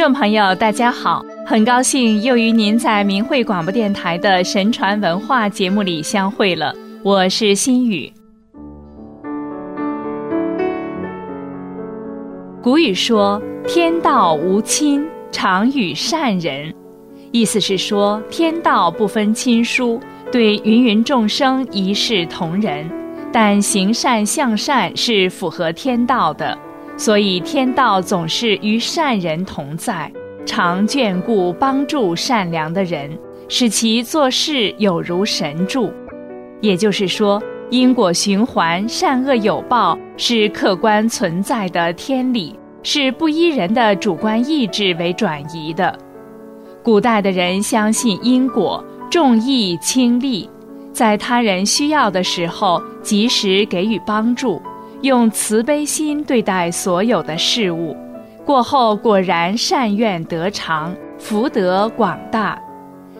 众朋友，大家好，很高兴又与您在明慧广播电台的神传文化节目里相会了。我是心雨。古语说：“天道无亲，常与善人。”意思是说，天道不分亲疏，对芸芸众生一视同仁，但行善向善是符合天道的。所以，天道总是与善人同在，常眷顾帮助善良的人，使其做事有如神助。也就是说，因果循环、善恶有报是客观存在的天理，是不依人的主观意志为转移的。古代的人相信因果，重义轻利，在他人需要的时候及时给予帮助。用慈悲心对待所有的事物，过后果然善愿得偿，福德广大。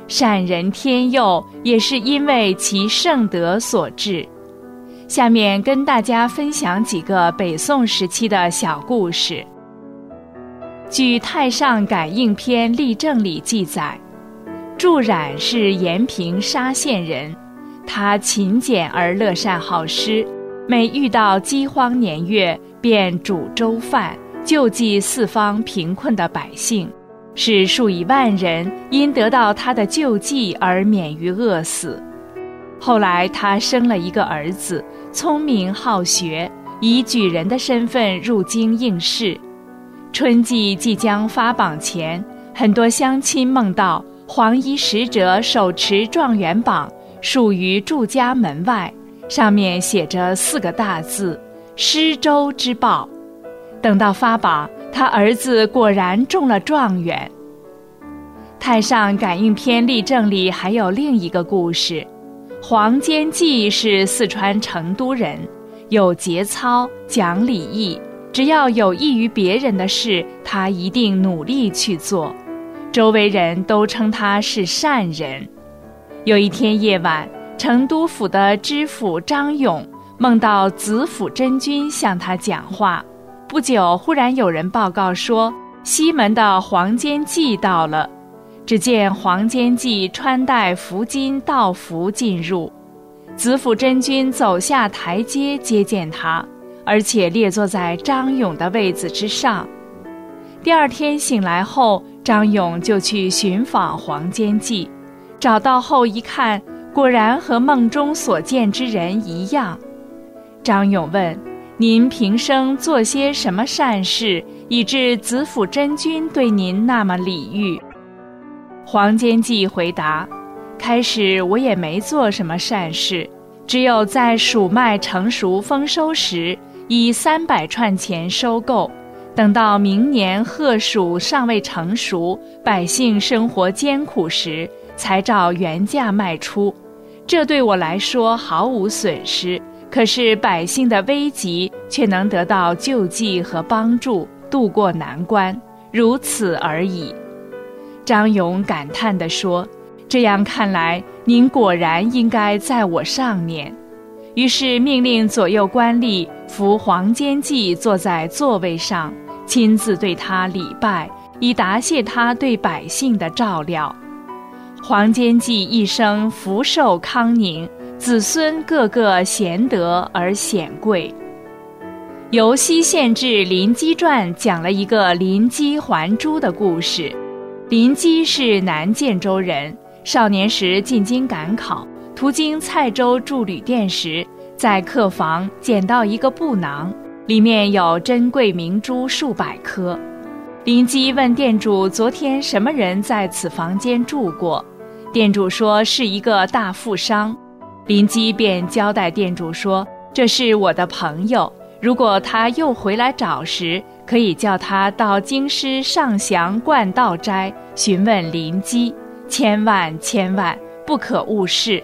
善人天佑也是因为其圣德所致。下面跟大家分享几个北宋时期的小故事。据《太上感应篇例证》里记载，祝冉是延平沙县人，他勤俭而乐善好施。每遇到饥荒年月，便煮粥饭，救济四方贫困的百姓，使数以万人因得到他的救济而免于饿死。后来，他生了一个儿子，聪明好学，以举人的身份入京应试。春季即将发榜前，很多乡亲梦到黄衣使者手持状元榜，属于祝家门外。上面写着四个大字“施粥之报”。等到发榜，他儿子果然中了状元。《太上感应篇例证》里还有另一个故事：黄坚济是四川成都人，有节操，讲礼义，只要有益于别人的事，他一定努力去做。周围人都称他是善人。有一天夜晚。成都府的知府张勇梦到子府真君向他讲话，不久忽然有人报告说西门的黄坚济到了。只见黄坚济穿戴服金道服进入，子府真君走下台阶接见他，而且列坐在张勇的位子之上。第二天醒来后，张勇就去寻访黄坚济，找到后一看。果然和梦中所见之人一样。张勇问：“您平生做些什么善事，以致子府真君对您那么礼遇？”黄坚济回答：“开始我也没做什么善事，只有在蜀麦成熟丰收时，以三百串钱收购，等到明年禾黍尚未成熟，百姓生活艰苦时。”才照原价卖出，这对我来说毫无损失。可是百姓的危急却能得到救济和帮助，渡过难关，如此而已。张勇感叹地说：“这样看来，您果然应该在我上面。”于是命令左右官吏扶黄坚济坐在座位上，亲自对他礼拜，以答谢他对百姓的照料。黄坚济一生福寿康宁，子孙个个贤德而显贵。由西县志《林基传》讲了一个林基还珠的故事。林基是南建州人，少年时进京赶考，途经蔡州住旅店时，在客房捡到一个布囊，里面有珍贵明珠数百颗。林基问店主：“昨天什么人在此房间住过？”店主说是一个大富商，林基便交代店主说：“这是我的朋友，如果他又回来找时，可以叫他到京师上祥观道斋询问林基，千万千万不可误事。”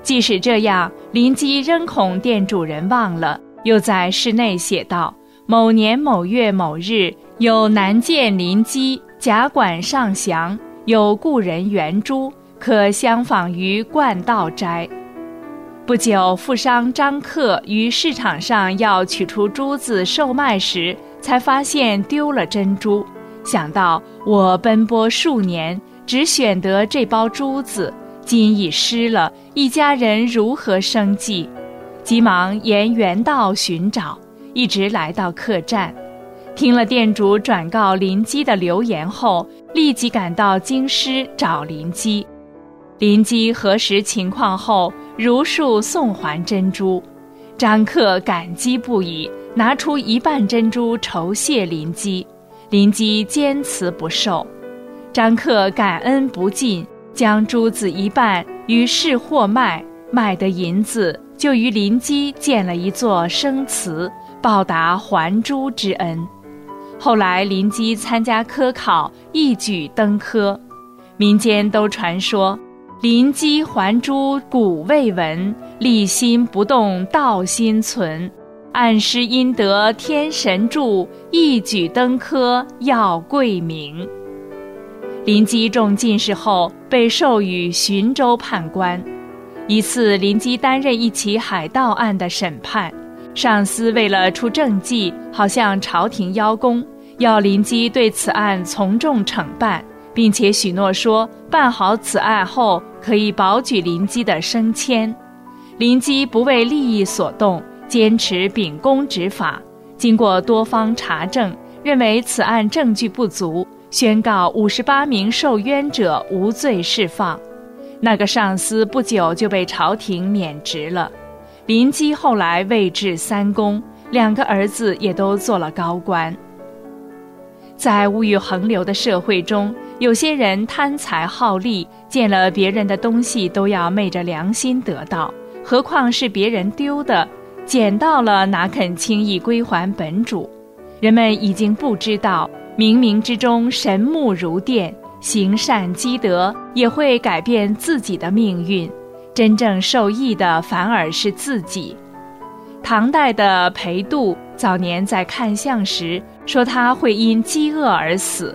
即使这样，林基仍恐店主人忘了，又在室内写道：“某年某月某日，有南见林基假管上祥。”有故人圆珠，可相访于冠道斋。不久，富商张克于市场上要取出珠子售卖时，才发现丢了珍珠，想到我奔波数年，只选得这包珠子，今已失了，一家人如何生计？急忙沿原道寻找，一直来到客栈，听了店主转告林基的留言后，立即赶到京师找林基。林基核实情况后，如数送还珍珠。张克感激不已，拿出一半珍珠酬谢林基，林基坚持不受。张克感恩不尽，将珠子一半与市货卖，卖的银子就与林基建了一座生祠，报答还珠之恩。后来林基参加科考，一举登科，民间都传说。林基还珠古未闻，立心不动道心存。暗施阴德天神助，一举登科要贵名。林基中进士后，被授予寻州判官。一次，林基担任一起海盗案的审判，上司为了出政绩，好向朝廷邀功，要林基对此案从重惩办。并且许诺说，办好此案后可以保举林基的升迁。林基不为利益所动，坚持秉公执法。经过多方查证，认为此案证据不足，宣告五十八名受冤者无罪释放。那个上司不久就被朝廷免职了。林基后来位至三公，两个儿子也都做了高官。在物欲横流的社会中，有些人贪财好利，见了别人的东西都要昧着良心得到，何况是别人丢的，捡到了哪肯轻易归还本主？人们已经不知道，冥冥之中神目如电，行善积德也会改变自己的命运，真正受益的反而是自己。唐代的裴度早年在看相时说他会因饥饿而死，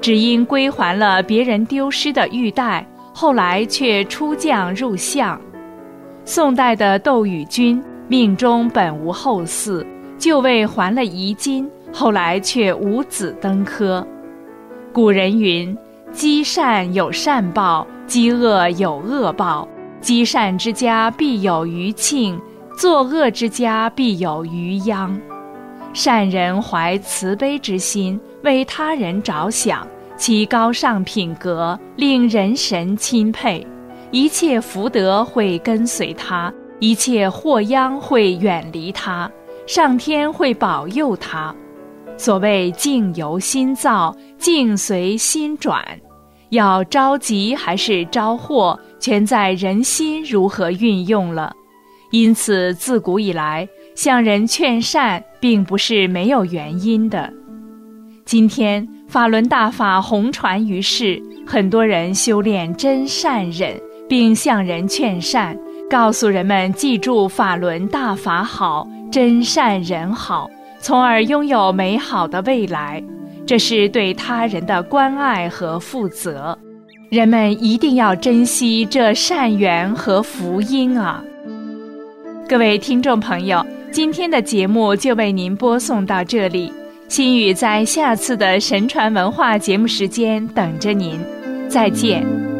只因归还了别人丢失的玉带，后来却出将入相。宋代的窦宇君命中本无后嗣，就为还了遗金，后来却无子登科。古人云：积善有善报，积恶有恶报，积善之家必有余庆。作恶之家必有余殃，善人怀慈悲之心，为他人着想，其高尚品格令人神钦佩，一切福德会跟随他，一切祸殃会远离他，上天会保佑他。所谓境由心造，境随心转，要着急还是招祸，全在人心如何运用了。因此，自古以来，向人劝善并不是没有原因的。今天法轮大法红传于世，很多人修炼真善忍，并向人劝善，告诉人们记住法轮大法好，真善忍好，从而拥有美好的未来。这是对他人的关爱和负责，人们一定要珍惜这善缘和福音啊！各位听众朋友，今天的节目就为您播送到这里。心语在下次的神传文化节目时间等着您，再见。